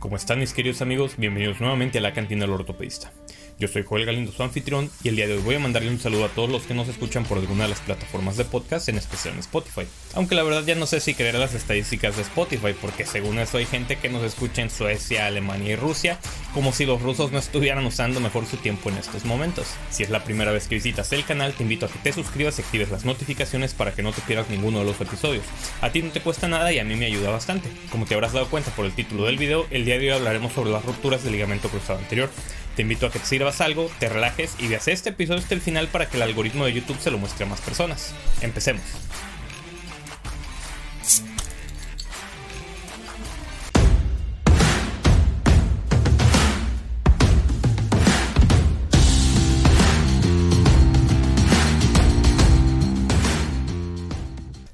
¿Cómo están mis queridos amigos? Bienvenidos nuevamente a la cantina del ortopedista. Yo soy Joel Galindo, su anfitrión, y el día de hoy voy a mandarle un saludo a todos los que nos escuchan por alguna de las plataformas de podcast, en especial en Spotify. Aunque la verdad ya no sé si creer las estadísticas de Spotify, porque según eso hay gente que nos escucha en Suecia, Alemania y Rusia, como si los rusos no estuvieran usando mejor su tiempo en estos momentos. Si es la primera vez que visitas el canal, te invito a que te suscribas y actives las notificaciones para que no te pierdas ninguno de los episodios. A ti no te cuesta nada y a mí me ayuda bastante. Como te habrás dado cuenta por el título del video, el día de hoy hablaremos sobre las rupturas del ligamento cruzado anterior. Te invito a que te sirvas algo, te relajes y veas este episodio hasta el final para que el algoritmo de YouTube se lo muestre a más personas. Empecemos.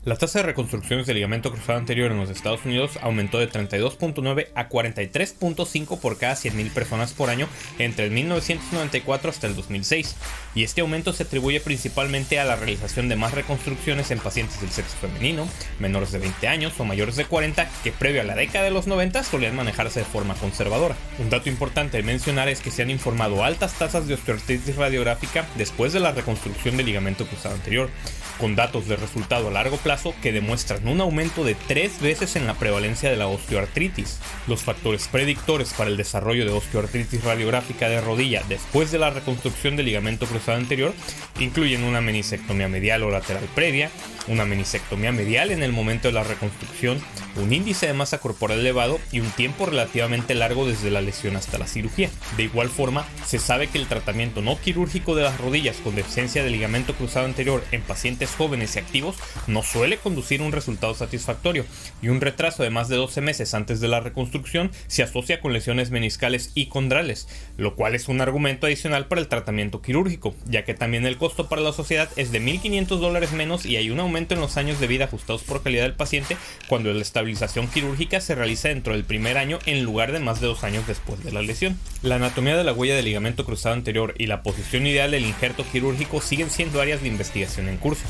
La tasa de reconstrucciones del ligamento cruzado anterior en los Estados Unidos aumentó de 32.9 a 43.5 por cada 100.000 personas por año entre el 1994 hasta el 2006, y este aumento se atribuye principalmente a la realización de más reconstrucciones en pacientes del sexo femenino, menores de 20 años o mayores de 40, que previo a la década de los 90 solían manejarse de forma conservadora. Un dato importante de mencionar es que se han informado altas tasas de osteoartritis radiográfica después de la reconstrucción del ligamento cruzado anterior, con datos de resultado a largo plazo que demuestran un aumento de tres veces en la prevalencia de la osteoartritis. Los factores predictores para el desarrollo de osteoartritis radiográfica de rodilla después de la reconstrucción del ligamento cruzado anterior incluyen una menisectomía medial o lateral previa, una menisectomía medial en el momento de la reconstrucción, un índice de masa corporal elevado y un tiempo relativamente largo desde la lesión hasta la cirugía. De igual forma, se sabe que el tratamiento no quirúrgico de las rodillas con deficiencia de ligamento cruzado anterior en pacientes jóvenes y activos no suele conducir a un resultado satisfactorio y un retraso de más de 12 meses antes de la reconstrucción se asocia con lesiones meniscales y condrales, lo cual es un argumento adicional para el tratamiento quirúrgico, ya que también el costo para la sociedad es de 1.500 dólares menos y hay un aumento en los años de vida ajustados por calidad del paciente cuando la estabilización quirúrgica se realiza dentro del primer año en lugar de más de dos años después de la lesión. La anatomía de la huella de ligamento cruzado anterior y la posición ideal del injerto quirúrgico siguen siendo áreas de investigación en curso.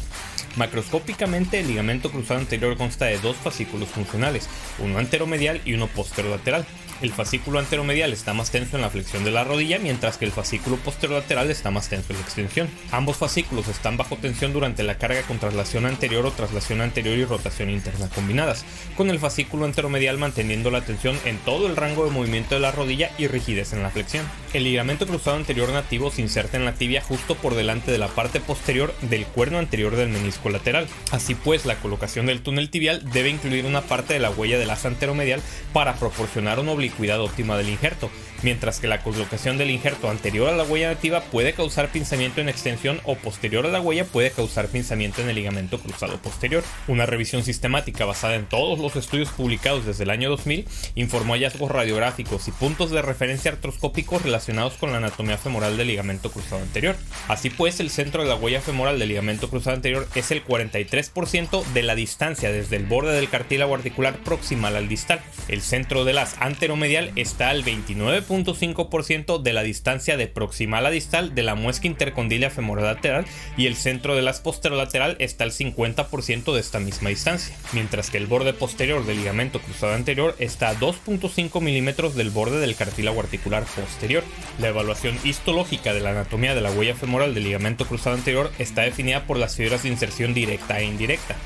Macroscópicamente, el ligamento cruzado anterior consta de dos fascículos funcionales, uno anteromedial y uno posterolateral. El fascículo anteromedial está más tenso en la flexión de la rodilla, mientras que el fascículo posterolateral está más tenso en la extensión. Ambos fascículos están bajo tensión durante la carga con traslación anterior o traslación anterior y rotación interna combinadas, con el fascículo anteromedial manteniendo la tensión en todo el rango de movimiento de la rodilla y rigidez en la flexión. El ligamento cruzado anterior nativo se inserta en la tibia justo por delante de la parte posterior del cuerno anterior del menisco lateral. Así pues, la colocación del túnel tibial debe incluir una parte de la huella del asa anteromedial para proporcionar un cuidado óptima del injerto, mientras que la colocación del injerto anterior a la huella nativa puede causar pinzamiento en extensión o posterior a la huella puede causar pinzamiento en el ligamento cruzado posterior. Una revisión sistemática basada en todos los estudios publicados desde el año 2000 informó hallazgos radiográficos y puntos de referencia artroscópicos relacionados con la anatomía femoral del ligamento cruzado anterior. Así pues, el centro de la huella femoral del ligamento cruzado anterior es el 43% de la distancia desde el borde del cartílago articular proximal al distal. El centro de las anteromedial está al 29 0.5% de la distancia de proximal a distal de la muesca intercondilia femorolateral y el centro de las posterolateral está al 50% de esta misma distancia, mientras que el borde posterior del ligamento cruzado anterior está a 2.5 milímetros del borde del cartílago articular posterior. La evaluación histológica de la anatomía de la huella femoral del ligamento cruzado anterior está definida por las fibras de inserción directa e indirecta.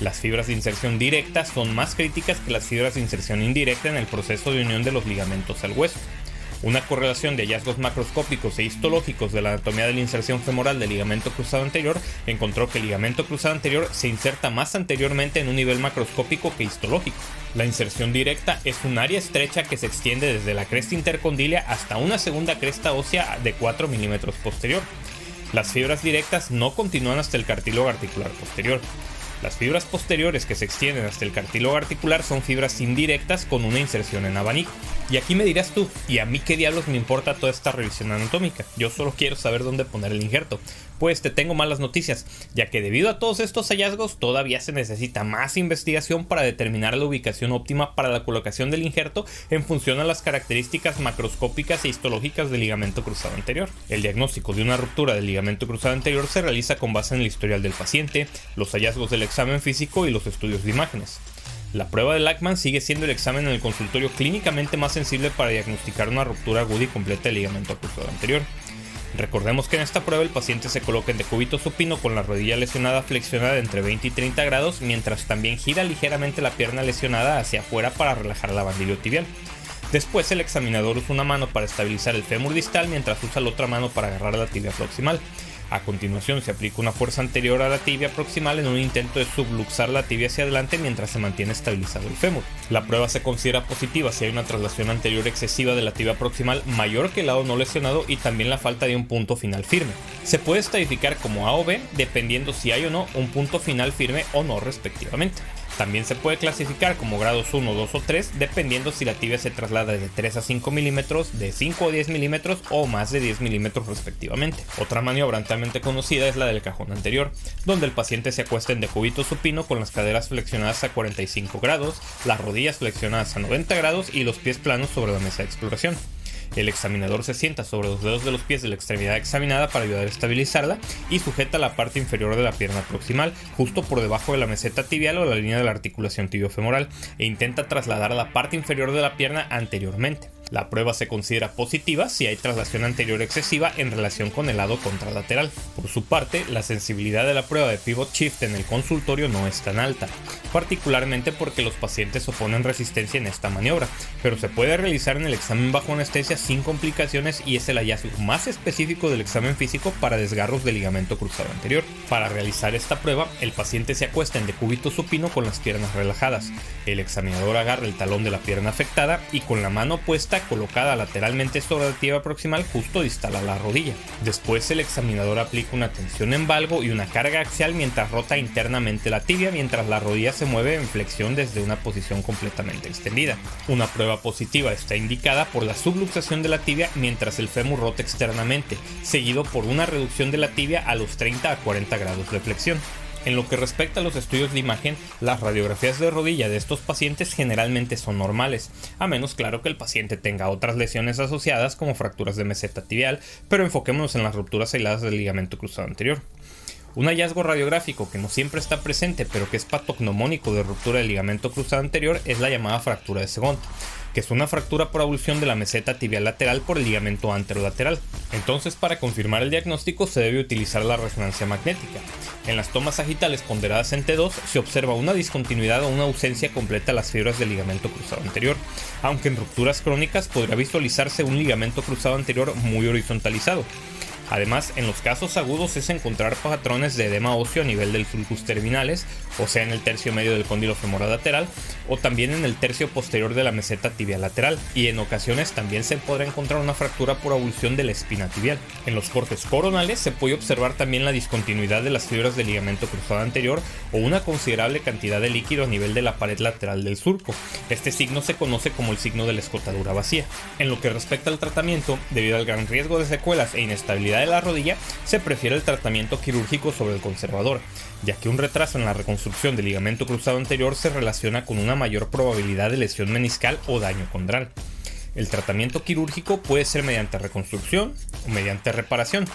Las fibras de inserción directa son más críticas que las fibras de inserción indirecta en el proceso de unión de los ligamentos al hueso. Una correlación de hallazgos macroscópicos e histológicos de la anatomía de la inserción femoral del ligamento cruzado anterior encontró que el ligamento cruzado anterior se inserta más anteriormente en un nivel macroscópico que histológico. La inserción directa es un área estrecha que se extiende desde la cresta intercondilia hasta una segunda cresta ósea de 4 milímetros posterior. Las fibras directas no continúan hasta el cartílago articular posterior. Las fibras posteriores que se extienden hasta el cartílago articular son fibras indirectas con una inserción en abanico. Y aquí me dirás tú, ¿y a mí qué diablos me importa toda esta revisión anatómica? Yo solo quiero saber dónde poner el injerto. Pues te tengo malas noticias, ya que debido a todos estos hallazgos todavía se necesita más investigación para determinar la ubicación óptima para la colocación del injerto en función a las características macroscópicas e histológicas del ligamento cruzado anterior. El diagnóstico de una ruptura del ligamento cruzado anterior se realiza con base en el historial del paciente, los hallazgos del examen físico y los estudios de imágenes. La prueba de Lackman sigue siendo el examen en el consultorio clínicamente más sensible para diagnosticar una ruptura aguda y completa del ligamento cruzado anterior. Recordemos que en esta prueba el paciente se coloca en decúbito supino con la rodilla lesionada flexionada entre 20 y 30 grados, mientras también gira ligeramente la pierna lesionada hacia afuera para relajar la bandillo tibial. Después el examinador usa una mano para estabilizar el fémur distal mientras usa la otra mano para agarrar la tibia proximal. A continuación se aplica una fuerza anterior a la tibia proximal en un intento de subluxar la tibia hacia adelante mientras se mantiene estabilizado el fémur. La prueba se considera positiva si hay una traslación anterior excesiva de la tibia proximal mayor que el lado no lesionado y también la falta de un punto final firme. Se puede estadificar como A o B dependiendo si hay o no un punto final firme o no respectivamente. También se puede clasificar como grados 1, 2 o 3 dependiendo si la tibia se traslada de 3 a 5 milímetros, de 5 a 10 milímetros o más de 10 milímetros respectivamente. Otra maniobra ampliamente conocida es la del cajón anterior, donde el paciente se acuesta en decúbito supino con las caderas flexionadas a 45 grados, las rodillas flexionadas a 90 grados y los pies planos sobre la mesa de exploración. El examinador se sienta sobre los dedos de los pies de la extremidad examinada para ayudar a estabilizarla y sujeta la parte inferior de la pierna proximal, justo por debajo de la meseta tibial o la línea de la articulación tibiofemoral, e intenta trasladar la parte inferior de la pierna anteriormente. La prueba se considera positiva si hay traslación anterior excesiva en relación con el lado contralateral. Por su parte, la sensibilidad de la prueba de pivot shift en el consultorio no es tan alta, particularmente porque los pacientes oponen resistencia en esta maniobra, pero se puede realizar en el examen bajo anestesia sin complicaciones y es el hallazgo más específico del examen físico para desgarros del ligamento cruzado anterior. Para realizar esta prueba, el paciente se acuesta en decúbito supino con las piernas relajadas. El examinador agarra el talón de la pierna afectada y con la mano puesta colocada lateralmente sobre la tibia proximal justo distal a la rodilla. Después el examinador aplica una tensión en valgo y una carga axial mientras rota internamente la tibia mientras la rodilla se mueve en flexión desde una posición completamente extendida. Una prueba positiva está indicada por la subluxación de la tibia mientras el fémur rota externamente, seguido por una reducción de la tibia a los 30 a 40 grados de flexión. En lo que respecta a los estudios de imagen, las radiografías de rodilla de estos pacientes generalmente son normales, a menos claro que el paciente tenga otras lesiones asociadas como fracturas de meseta tibial, pero enfoquémonos en las rupturas aisladas del ligamento cruzado anterior. Un hallazgo radiográfico que no siempre está presente pero que es patognomónico de ruptura del ligamento cruzado anterior es la llamada fractura de Segont que es una fractura por abulsión de la meseta tibial lateral por el ligamento anterolateral. Entonces, para confirmar el diagnóstico se debe utilizar la resonancia magnética. En las tomas sagitales ponderadas en T2 se observa una discontinuidad o una ausencia completa de las fibras del ligamento cruzado anterior, aunque en rupturas crónicas podría visualizarse un ligamento cruzado anterior muy horizontalizado. Además, en los casos agudos es encontrar patrones de edema óseo a nivel del sulcus terminales, o sea en el tercio medio del cóndilo femoral lateral, o también en el tercio posterior de la meseta tibial lateral, y en ocasiones también se podrá encontrar una fractura por avulsión de la espina tibial. En los cortes coronales se puede observar también la discontinuidad de las fibras del ligamento cruzado anterior o una considerable cantidad de líquido a nivel de la pared lateral del surco. Este signo se conoce como el signo de la escotadura vacía. En lo que respecta al tratamiento, debido al gran riesgo de secuelas e inestabilidad de la rodilla, se prefiere el tratamiento quirúrgico sobre el conservador, ya que un retraso en la reconstrucción del ligamento cruzado anterior se relaciona con una mayor probabilidad de lesión meniscal o daño condral. El tratamiento quirúrgico puede ser mediante reconstrucción o mediante reparación.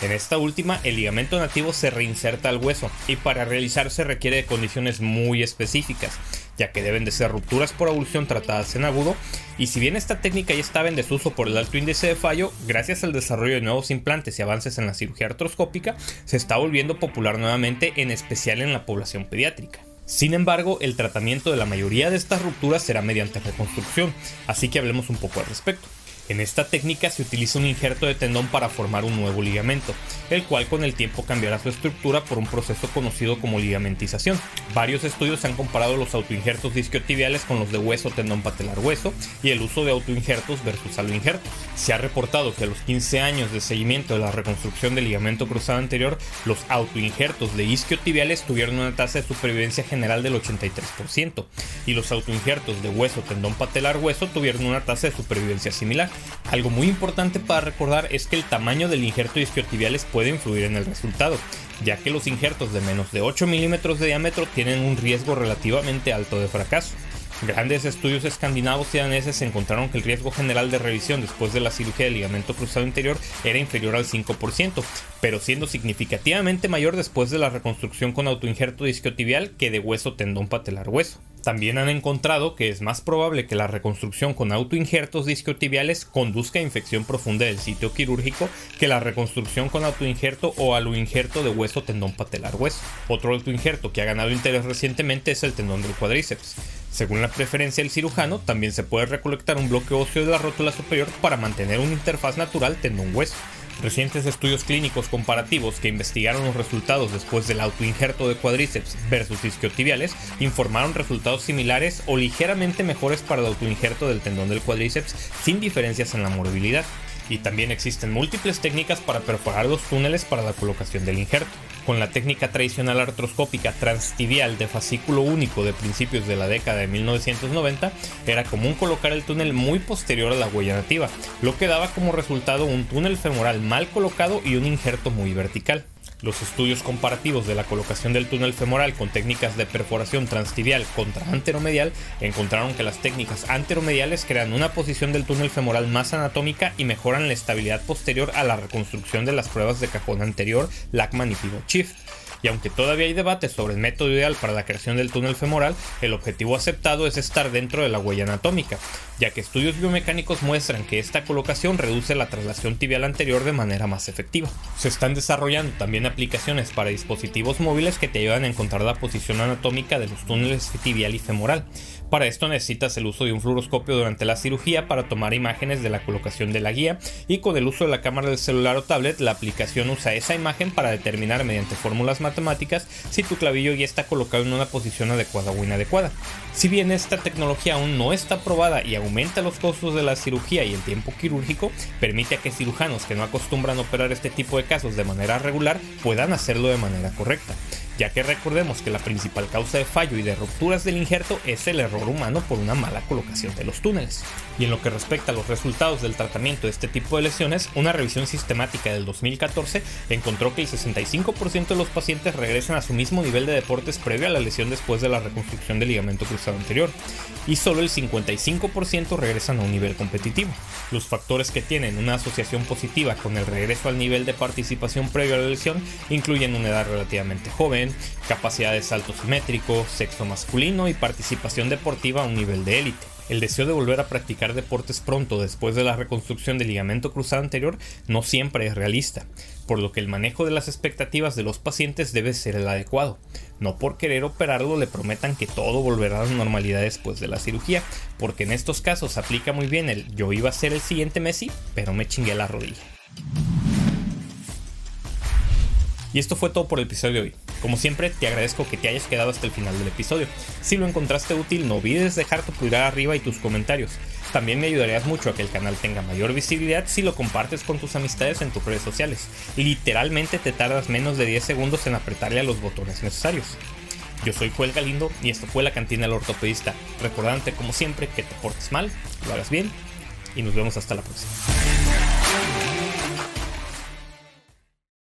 En esta última, el ligamento nativo se reinserta al hueso y para realizarse requiere de condiciones muy específicas, ya que deben de ser rupturas por abulsión tratadas en agudo, y si bien esta técnica ya estaba en desuso por el alto índice de fallo, gracias al desarrollo de nuevos implantes y avances en la cirugía artroscópica, se está volviendo popular nuevamente, en especial en la población pediátrica. Sin embargo, el tratamiento de la mayoría de estas rupturas será mediante reconstrucción, así que hablemos un poco al respecto. En esta técnica se utiliza un injerto de tendón para formar un nuevo ligamento, el cual con el tiempo cambiará su estructura por un proceso conocido como ligamentización. Varios estudios han comparado los autoinjertos disquiotibiales con los de hueso tendón patelar hueso y el uso de autoinjertos versus aloinjertos. Se ha reportado que a los 15 años de seguimiento de la reconstrucción del ligamento cruzado anterior, los autoinjertos de isquiotibiales tuvieron una tasa de supervivencia general del 83% y los autoinjertos de hueso tendón patelar hueso tuvieron una tasa de supervivencia similar. Algo muy importante para recordar es que el tamaño del injerto isquiotibiales puede influir en el resultado, ya que los injertos de menos de 8 milímetros de diámetro tienen un riesgo relativamente alto de fracaso. Grandes estudios escandinavos y daneses encontraron que el riesgo general de revisión después de la cirugía del ligamento cruzado interior era inferior al 5%, pero siendo significativamente mayor después de la reconstrucción con autoinjerto isquiotibial que de hueso tendón patelar hueso. También han encontrado que es más probable que la reconstrucción con autoinjertos discotibiales conduzca a infección profunda del sitio quirúrgico que la reconstrucción con autoinjerto o aloinjerto de hueso tendón patelar hueso. Otro autoinjerto que ha ganado interés recientemente es el tendón del cuadríceps. Según la preferencia del cirujano, también se puede recolectar un bloque óseo de la rótula superior para mantener una interfaz natural tendón-hueso. Recientes estudios clínicos comparativos que investigaron los resultados después del autoinjerto de cuadríceps versus isquiotibiales informaron resultados similares o ligeramente mejores para el autoinjerto del tendón del cuadríceps sin diferencias en la movilidad. Y también existen múltiples técnicas para perforar los túneles para la colocación del injerto con la técnica tradicional artroscópica transtibial de fascículo único de principios de la década de 1990, era común colocar el túnel muy posterior a la huella nativa, lo que daba como resultado un túnel femoral mal colocado y un injerto muy vertical. Los estudios comparativos de la colocación del túnel femoral con técnicas de perforación transtibial contra anteromedial encontraron que las técnicas anteromediales crean una posición del túnel femoral más anatómica y mejoran la estabilidad posterior a la reconstrucción de las pruebas de cajón anterior, Lackman y Pivot Shift y aunque todavía hay debate sobre el método ideal para la creación del túnel femoral, el objetivo aceptado es estar dentro de la huella anatómica, ya que estudios biomecánicos muestran que esta colocación reduce la traslación tibial anterior de manera más efectiva. Se están desarrollando también aplicaciones para dispositivos móviles que te ayudan a encontrar la posición anatómica de los túneles tibial y femoral. Para esto necesitas el uso de un fluoroscopio durante la cirugía para tomar imágenes de la colocación de la guía y con el uso de la cámara del celular o tablet la aplicación usa esa imagen para determinar mediante fórmulas matemáticas si tu clavillo ya está colocado en una posición adecuada o inadecuada. Si bien esta tecnología aún no está probada y aumenta los costos de la cirugía y el tiempo quirúrgico, permite a que cirujanos que no acostumbran operar este tipo de casos de manera regular puedan hacerlo de manera correcta ya que recordemos que la principal causa de fallo y de rupturas del injerto es el error humano por una mala colocación de los túneles. Y en lo que respecta a los resultados del tratamiento de este tipo de lesiones, una revisión sistemática del 2014 encontró que el 65% de los pacientes regresan a su mismo nivel de deportes previo a la lesión después de la reconstrucción del ligamento cruzado anterior, y solo el 55% regresan a un nivel competitivo. Los factores que tienen una asociación positiva con el regreso al nivel de participación previo a la lesión incluyen una edad relativamente joven, capacidad de salto simétrico, sexo masculino y participación deportiva a un nivel de élite. El deseo de volver a practicar deportes pronto después de la reconstrucción del ligamento cruzado anterior no siempre es realista, por lo que el manejo de las expectativas de los pacientes debe ser el adecuado. No por querer operarlo le prometan que todo volverá a la normalidad después de la cirugía, porque en estos casos aplica muy bien el yo iba a ser el siguiente Messi, pero me chingué la rodilla. Y esto fue todo por el episodio de hoy. Como siempre, te agradezco que te hayas quedado hasta el final del episodio. Si lo encontraste útil, no olvides dejar tu pulgar arriba y tus comentarios. También me ayudarías mucho a que el canal tenga mayor visibilidad si lo compartes con tus amistades en tus redes sociales. Literalmente te tardas menos de 10 segundos en apretarle a los botones necesarios. Yo soy Joel Galindo y esto fue la cantina del ortopedista. Recordante como siempre que te portes mal, lo hagas bien y nos vemos hasta la próxima.